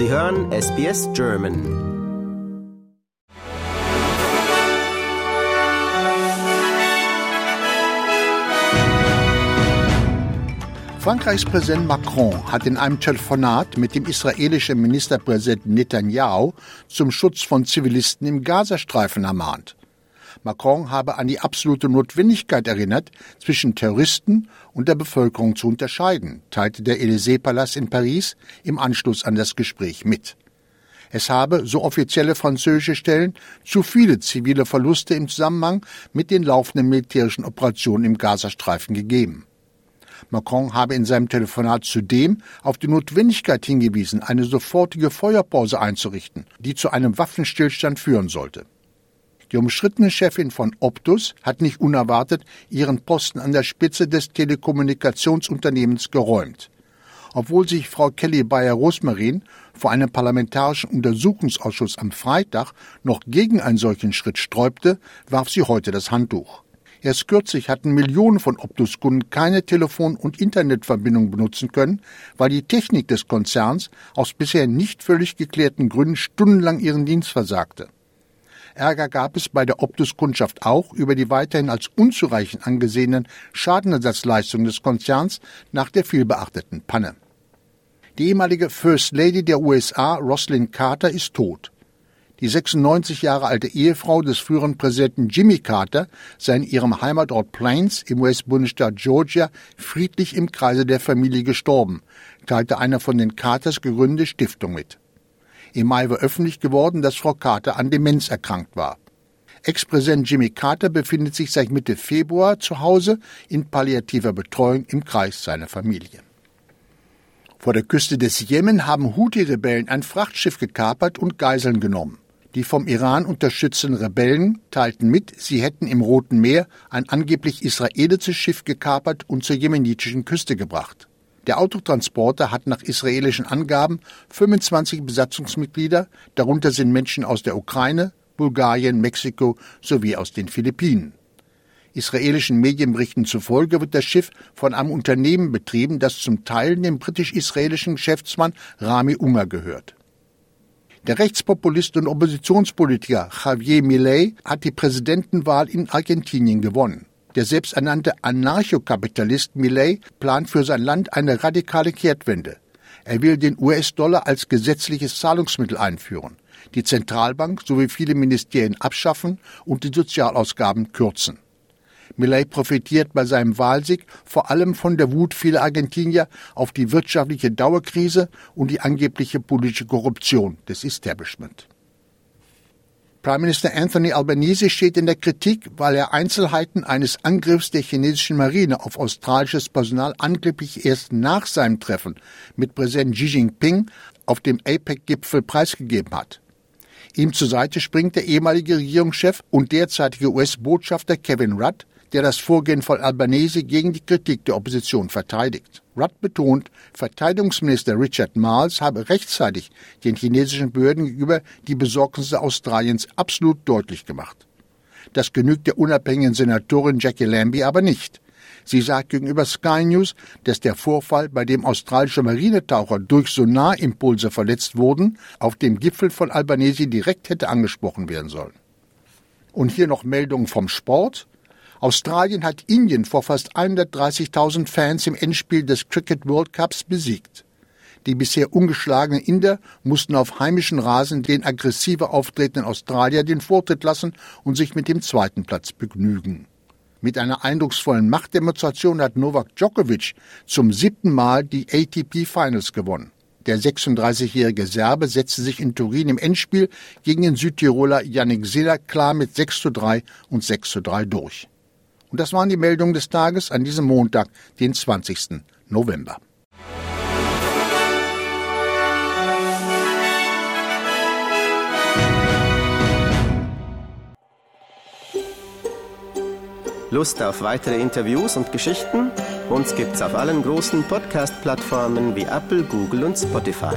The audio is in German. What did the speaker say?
Sie hören SBS German. Frankreichs Präsident Macron hat in einem Telefonat mit dem israelischen Ministerpräsidenten Netanyahu zum Schutz von Zivilisten im Gazastreifen ermahnt. Macron habe an die absolute Notwendigkeit erinnert, zwischen Terroristen und der Bevölkerung zu unterscheiden, teilte der Élysée-Palast in Paris im Anschluss an das Gespräch mit. Es habe, so offizielle französische Stellen, zu viele zivile Verluste im Zusammenhang mit den laufenden militärischen Operationen im Gazastreifen gegeben. Macron habe in seinem Telefonat zudem auf die Notwendigkeit hingewiesen, eine sofortige Feuerpause einzurichten, die zu einem Waffenstillstand führen sollte. Die umstrittene Chefin von Optus hat nicht unerwartet ihren Posten an der Spitze des Telekommunikationsunternehmens geräumt. Obwohl sich Frau Kelly Bayer-Rosmarin vor einem parlamentarischen Untersuchungsausschuss am Freitag noch gegen einen solchen Schritt sträubte, warf sie heute das Handtuch. Erst kürzlich hatten Millionen von Optus-Kunden keine Telefon- und Internetverbindung benutzen können, weil die Technik des Konzerns aus bisher nicht völlig geklärten Gründen stundenlang ihren Dienst versagte. Ärger gab es bei der Optus-Kundschaft auch über die weiterhin als unzureichend angesehenen Schadenersatzleistungen des Konzerns nach der vielbeachteten Panne. Die ehemalige First Lady der USA, Roslyn Carter, ist tot. Die 96 Jahre alte Ehefrau des früheren Präsidenten Jimmy Carter sei in ihrem Heimatort Plains im US-Bundesstaat Georgia friedlich im Kreise der Familie gestorben, teilte eine von den Carters gegründete Stiftung mit. Im Mai war öffentlich geworden, dass Frau Carter an Demenz erkrankt war. Ex-Präsident Jimmy Carter befindet sich seit Mitte Februar zu Hause in palliativer Betreuung im Kreis seiner Familie. Vor der Küste des Jemen haben Houthi-Rebellen ein Frachtschiff gekapert und Geiseln genommen. Die vom Iran unterstützten Rebellen teilten mit, sie hätten im Roten Meer ein angeblich israelisches Schiff gekapert und zur jemenitischen Küste gebracht. Der Autotransporter hat nach israelischen Angaben 25 Besatzungsmitglieder, darunter sind Menschen aus der Ukraine, Bulgarien, Mexiko sowie aus den Philippinen. Israelischen Medienberichten zufolge wird das Schiff von einem Unternehmen betrieben, das zum Teil dem britisch-israelischen Geschäftsmann Rami Unger gehört. Der Rechtspopulist und Oppositionspolitiker Javier Milei hat die Präsidentenwahl in Argentinien gewonnen. Der selbsternannte Anarchokapitalist Millet plant für sein Land eine radikale Kehrtwende. Er will den US-Dollar als gesetzliches Zahlungsmittel einführen, die Zentralbank sowie viele Ministerien abschaffen und die Sozialausgaben kürzen. Millet profitiert bei seinem Wahlsieg vor allem von der Wut vieler Argentinier auf die wirtschaftliche Dauerkrise und die angebliche politische Korruption des Establishment. Prime Minister Anthony Albanese steht in der Kritik, weil er Einzelheiten eines Angriffs der chinesischen Marine auf australisches Personal angeblich erst nach seinem Treffen mit Präsident Xi Jinping auf dem APEC-Gipfel preisgegeben hat. Ihm zur Seite springt der ehemalige Regierungschef und derzeitige US-Botschafter Kevin Rudd, der das Vorgehen von Albanese gegen die Kritik der Opposition verteidigt. Rudd betont, Verteidigungsminister Richard Marles habe rechtzeitig den chinesischen Behörden gegenüber die Besorgnisse Australiens absolut deutlich gemacht. Das genügt der unabhängigen Senatorin Jackie Lambie aber nicht. Sie sagt gegenüber Sky News, dass der Vorfall, bei dem australische Marinetaucher durch Sonarimpulse verletzt wurden, auf dem Gipfel von Albanese direkt hätte angesprochen werden sollen. Und hier noch Meldungen vom Sport. Australien hat Indien vor fast 130.000 Fans im Endspiel des Cricket World Cups besiegt. Die bisher ungeschlagenen Inder mussten auf heimischen Rasen den aggressiver auftretenden Australier den Vortritt lassen und sich mit dem zweiten Platz begnügen. Mit einer eindrucksvollen Machtdemonstration hat Novak Djokovic zum siebten Mal die ATP Finals gewonnen. Der 36-jährige Serbe setzte sich in Turin im Endspiel gegen den Südtiroler Yannick Sinner klar mit 6 zu 3 und 6 zu 3 durch. Und das waren die Meldungen des Tages an diesem Montag, den 20. November. Lust auf weitere Interviews und Geschichten? Uns gibt's auf allen großen Podcast-Plattformen wie Apple, Google und Spotify.